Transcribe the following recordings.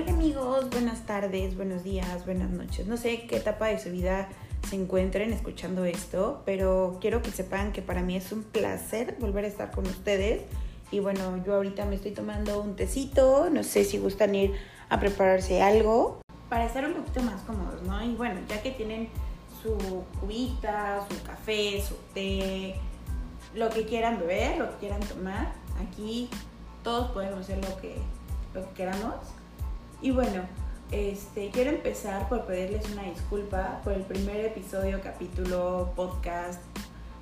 Hola amigos, buenas tardes, buenos días, buenas noches. No sé qué etapa de su vida se encuentren escuchando esto, pero quiero que sepan que para mí es un placer volver a estar con ustedes. Y bueno, yo ahorita me estoy tomando un tecito, no sé si gustan ir a prepararse algo para estar un poquito más cómodos, ¿no? Y bueno, ya que tienen su cubita, su café, su té, lo que quieran beber, lo que quieran tomar, aquí todos podemos hacer lo que, lo que queramos. Y bueno, este, quiero empezar por pedirles una disculpa por el primer episodio, capítulo, podcast,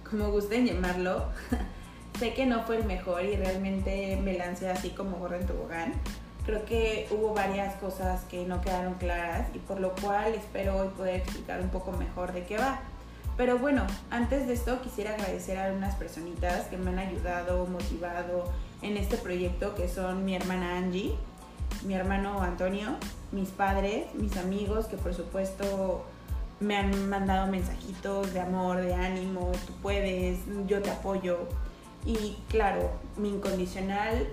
como gusten llamarlo. sé que no fue el mejor y realmente me lancé así como gorro en tobogán. Creo que hubo varias cosas que no quedaron claras y por lo cual espero hoy poder explicar un poco mejor de qué va. Pero bueno, antes de esto quisiera agradecer a algunas personitas que me han ayudado, motivado en este proyecto, que son mi hermana Angie, mi hermano Antonio, mis padres, mis amigos que por supuesto me han mandado mensajitos de amor, de ánimo, tú puedes, yo te apoyo. Y claro, mi incondicional,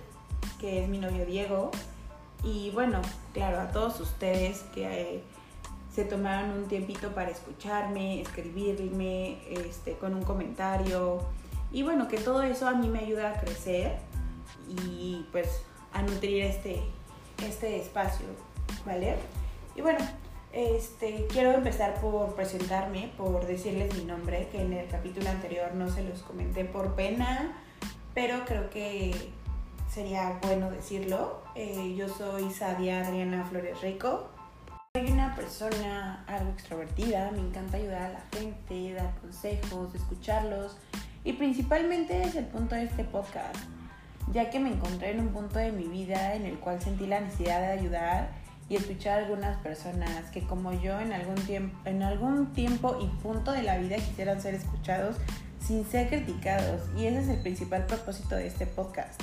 que es mi novio Diego. Y bueno, claro, a todos ustedes que se tomaron un tiempito para escucharme, escribirme este, con un comentario. Y bueno, que todo eso a mí me ayuda a crecer y pues a nutrir este, este espacio, ¿vale? Y bueno, este, quiero empezar por presentarme, por decirles mi nombre, que en el capítulo anterior no se los comenté por pena, pero creo que sería bueno decirlo. Eh, yo soy Sadia Adriana Flores Rico. Soy una persona algo extrovertida, me encanta ayudar a la gente, dar consejos, escucharlos y principalmente es el punto de este podcast ya que me encontré en un punto de mi vida en el cual sentí la necesidad de ayudar y escuchar a algunas personas que como yo en algún tiempo, en algún tiempo y punto de la vida quisieran ser escuchados sin ser criticados y ese es el principal propósito de este podcast.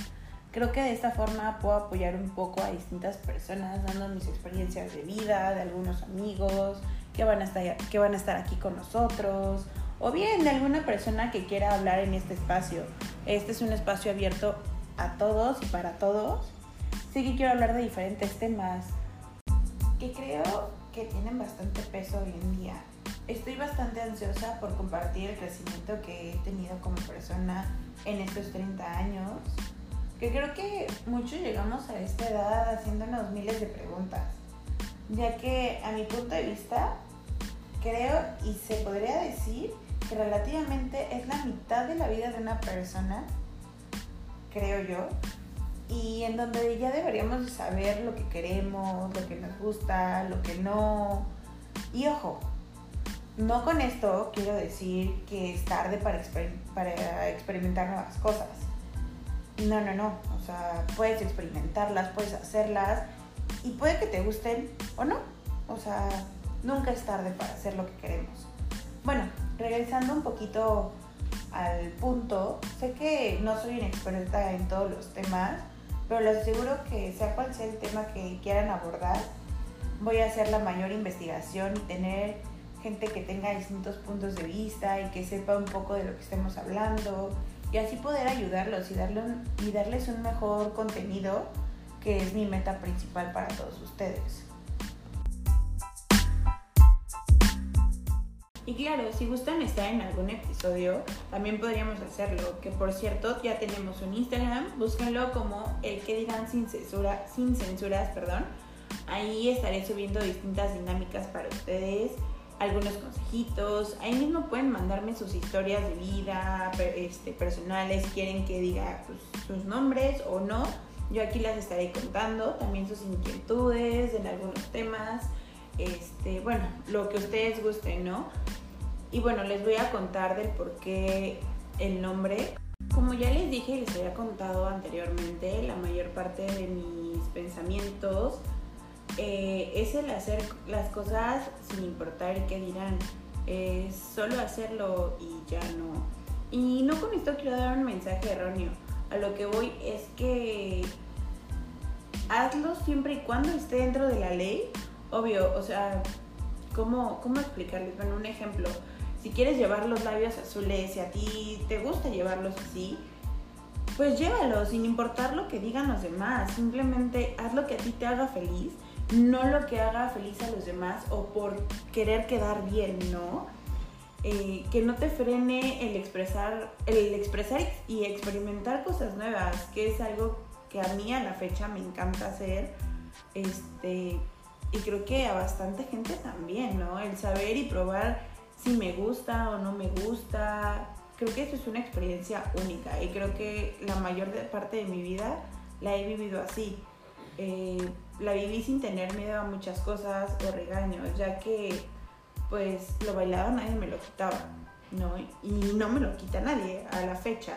Creo que de esta forma puedo apoyar un poco a distintas personas dando mis experiencias de vida, de algunos amigos que van a estar, que van a estar aquí con nosotros o bien de alguna persona que quiera hablar en este espacio. Este es un espacio abierto a todos y para todos. Sí que quiero hablar de diferentes temas que creo que tienen bastante peso hoy en día. Estoy bastante ansiosa por compartir el crecimiento que he tenido como persona en estos 30 años, que creo que muchos llegamos a esta edad haciéndonos miles de preguntas, ya que a mi punto de vista creo y se podría decir que relativamente es la mitad de la vida de una persona creo yo, y en donde ya deberíamos saber lo que queremos, lo que nos gusta, lo que no. Y ojo, no con esto quiero decir que es tarde para, para experimentar nuevas cosas. No, no, no. O sea, puedes experimentarlas, puedes hacerlas y puede que te gusten o no. O sea, nunca es tarde para hacer lo que queremos. Bueno, regresando un poquito al punto. Sé que no soy una experta en todos los temas, pero les aseguro que sea cual sea el tema que quieran abordar, voy a hacer la mayor investigación y tener gente que tenga distintos puntos de vista y que sepa un poco de lo que estemos hablando y así poder ayudarlos y, y darles un mejor contenido que es mi meta principal para todos ustedes. Y claro, si gustan estar en algún episodio, también podríamos hacerlo. Que por cierto, ya tenemos un Instagram, búsquenlo como el que dirán sin censura, sin censuras, perdón. Ahí estaré subiendo distintas dinámicas para ustedes, algunos consejitos. Ahí mismo pueden mandarme sus historias de vida, este, personales, quieren que diga pues, sus nombres o no. Yo aquí las estaré contando, también sus inquietudes en algunos temas este, bueno, lo que ustedes gusten, ¿no? Y bueno, les voy a contar del por qué el nombre. Como ya les dije y les había contado anteriormente, la mayor parte de mis pensamientos eh, es el hacer las cosas sin importar qué dirán. Es solo hacerlo y ya no. Y no con esto quiero dar un mensaje erróneo. A lo que voy es que hazlo siempre y cuando esté dentro de la ley obvio, o sea, ¿cómo, cómo explicarles? Bueno, un ejemplo, si quieres llevar los labios azules y a ti te gusta llevarlos así, pues llévalos sin importar lo que digan los demás, simplemente haz lo que a ti te haga feliz no lo que haga feliz a los demás o por querer quedar bien, ¿no? Eh, que no te frene el expresar, el expresar y experimentar cosas nuevas, que es algo que a mí a la fecha me encanta hacer. Este, y creo que a bastante gente también, ¿no? El saber y probar si me gusta o no me gusta. Creo que eso es una experiencia única y creo que la mayor parte de mi vida la he vivido así. Eh, la viví sin tener miedo a muchas cosas o regaños, ya que pues lo bailado nadie me lo quitaba, ¿no? Y no me lo quita nadie a la fecha.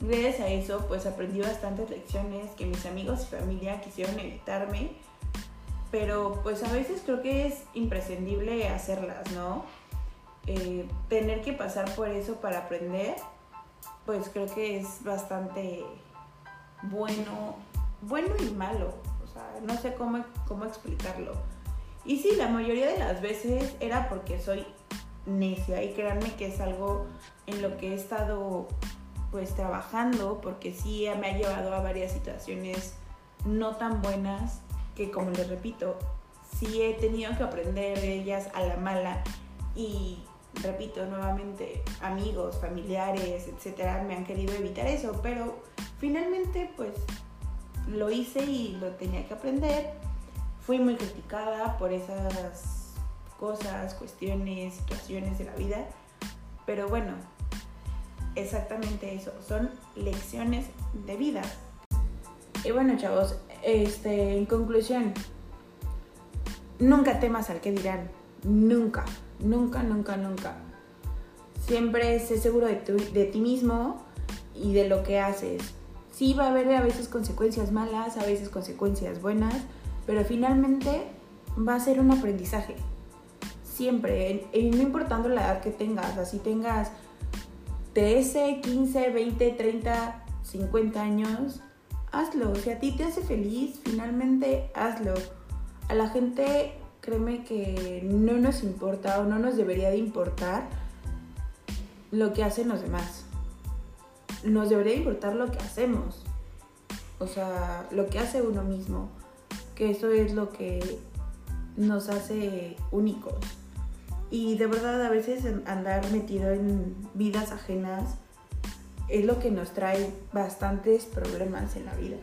Gracias a eso pues aprendí bastantes lecciones que mis amigos y familia quisieron evitarme, pero pues a veces creo que es imprescindible hacerlas, ¿no? Eh, tener que pasar por eso para aprender, pues creo que es bastante bueno, bueno y malo, o sea, no sé cómo, cómo explicarlo. Y sí, la mayoría de las veces era porque soy necia y créanme que es algo en lo que he estado pues trabajando porque sí me ha llevado a varias situaciones no tan buenas que como les repito, sí he tenido que aprender de ellas a la mala y repito nuevamente, amigos, familiares, etcétera, me han querido evitar eso, pero finalmente pues lo hice y lo tenía que aprender. Fui muy criticada por esas cosas, cuestiones, situaciones de la vida, pero bueno, exactamente eso, son lecciones de vida. Y bueno, chavos, este, en conclusión, nunca temas al que dirán, nunca, nunca, nunca, nunca. Siempre sé seguro de, de ti mismo y de lo que haces. Sí va a haber a veces consecuencias malas, a veces consecuencias buenas, pero finalmente va a ser un aprendizaje. Siempre, y no importando la edad que tengas, así tengas 13, 15, 20, 30, 50 años, hazlo. Si a ti te hace feliz, finalmente hazlo. A la gente, créeme que no nos importa o no nos debería de importar lo que hacen los demás. Nos debería importar lo que hacemos. O sea, lo que hace uno mismo. Que eso es lo que nos hace únicos. Y de verdad a veces andar metido en vidas ajenas es lo que nos trae bastantes problemas en la vida,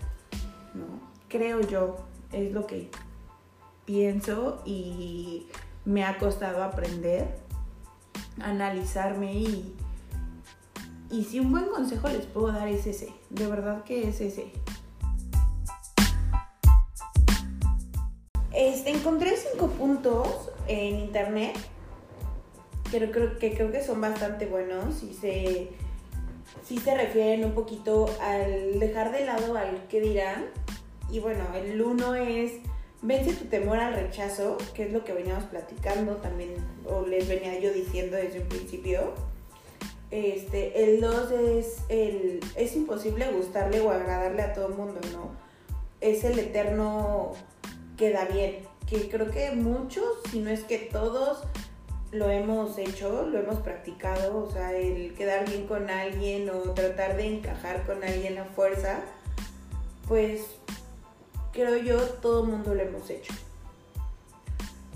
¿no? Creo yo, es lo que pienso y me ha costado aprender, analizarme y, y si un buen consejo les puedo dar es ese, de verdad que es ese. Este, encontré cinco puntos en internet que creo, que creo que son bastante buenos y se sí se refieren un poquito al dejar de lado al que dirán. Y bueno, el uno es vence tu temor al rechazo, que es lo que veníamos platicando también, o les venía yo diciendo desde un principio. Este, el 2 es el es imposible gustarle o agradarle a todo el mundo, ¿no? Es el eterno queda bien, que creo que muchos, si no es que todos, lo hemos hecho, lo hemos practicado, o sea, el quedar bien con alguien o tratar de encajar con alguien a fuerza, pues creo yo todo mundo lo hemos hecho.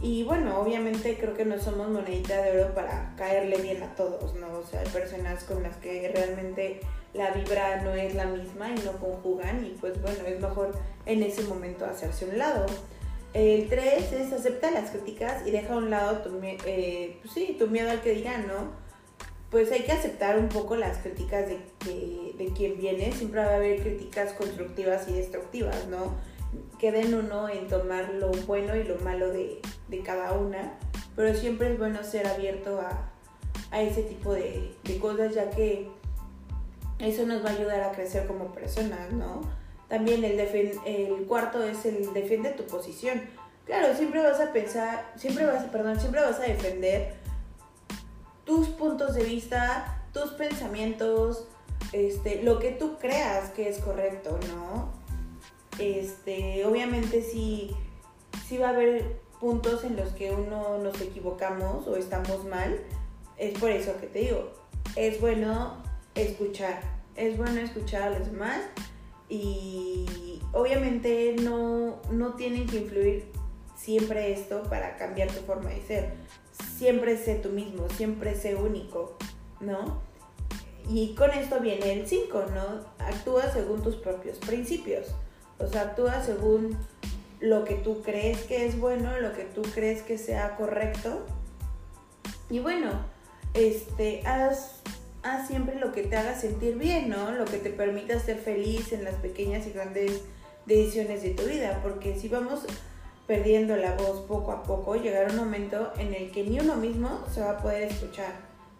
Y bueno, obviamente creo que no somos monedita de oro para caerle bien a todos, ¿no? O sea, hay personas con las que realmente la vibra no es la misma y no conjugan y pues bueno, es mejor en ese momento hacerse un lado. El 3 es acepta las críticas y deja a un lado tu, eh, pues sí, tu miedo al que dirán, ¿no? Pues hay que aceptar un poco las críticas de, de, quien viene. Siempre va a haber críticas constructivas y destructivas, ¿no? Queden uno en tomar lo bueno y lo malo de, de cada una. Pero siempre es bueno ser abierto a, a ese tipo de, de cosas, ya que eso nos va a ayudar a crecer como personas, ¿no? También el, el cuarto es el defiende tu posición. Claro, siempre vas a pensar, siempre vas, perdón, siempre vas a defender tus puntos de vista, tus pensamientos, este, lo que tú creas que es correcto, ¿no? Este, obviamente sí, sí va a haber puntos en los que uno nos equivocamos o estamos mal. Es por eso que te digo, es bueno escuchar, es bueno escuchar a los demás y obviamente no, no tienen que influir siempre esto para cambiar tu forma de ser. Siempre sé tú mismo, siempre sé único, ¿no? Y con esto viene el 5, ¿no? Actúa según tus propios principios. O sea, actúa según lo que tú crees que es bueno, lo que tú crees que sea correcto. Y bueno, este, haz, haz siempre lo que te haga sentir bien, ¿no? Lo que te permita ser feliz en las pequeñas y grandes decisiones de tu vida. Porque si vamos perdiendo la voz poco a poco, llegará un momento en el que ni uno mismo se va a poder escuchar.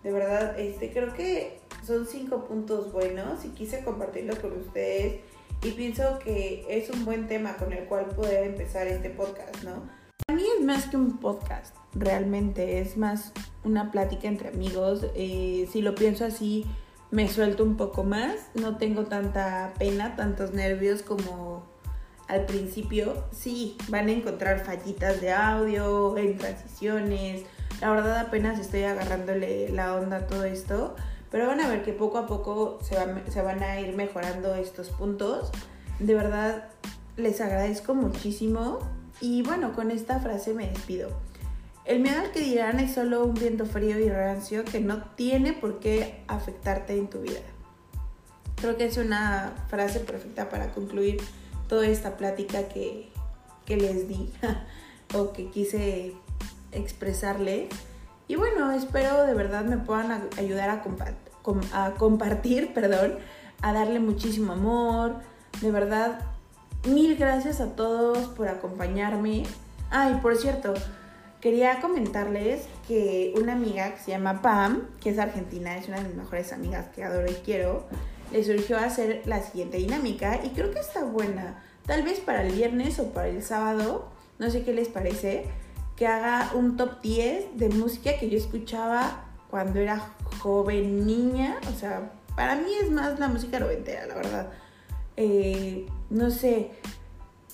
De verdad, este, creo que son cinco puntos buenos y quise compartirlos con ustedes y pienso que es un buen tema con el cual poder empezar este podcast, ¿no? Para mí es más que un podcast, realmente, es más una plática entre amigos. Eh, si lo pienso así, me suelto un poco más, no tengo tanta pena, tantos nervios como al principio. Sí, van a encontrar fallitas de audio, en transiciones. La verdad apenas estoy agarrándole la onda a todo esto pero van a ver que poco a poco se, se van a ir mejorando estos puntos. De verdad, les agradezco muchísimo. Y bueno, con esta frase me despido. El miedo al que dirán es solo un viento frío y rancio que no tiene por qué afectarte en tu vida. Creo que es una frase perfecta para concluir toda esta plática que, que les di o que quise expresarle. Y bueno, espero de verdad me puedan ayudar a, compartir, perdón, a darle muchísimo amor. De verdad, mil gracias a todos por acompañarme. Ay, por cierto, quería comentarles que una amiga que se llama Pam, que es argentina, es una de mis mejores amigas que adoro y quiero, le surgió hacer la siguiente dinámica y creo que está buena. Tal vez para el viernes o para el sábado, no sé qué les parece que haga un top 10 de música que yo escuchaba cuando era joven, niña. O sea, para mí es más la música noventera, la verdad. Eh, no sé,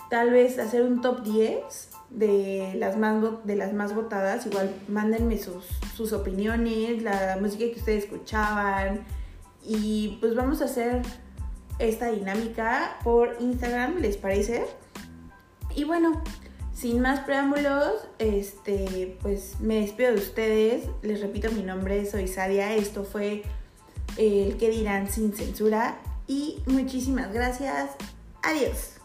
tal vez hacer un top 10 de las más, de las más votadas. Igual mándenme sus, sus opiniones, la música que ustedes escuchaban. Y pues vamos a hacer esta dinámica por Instagram, ¿les parece? Y bueno, sin más preámbulos, este, pues me despido de ustedes. Les repito mi nombre, soy Sadia. Esto fue el que dirán sin censura. Y muchísimas gracias. Adiós.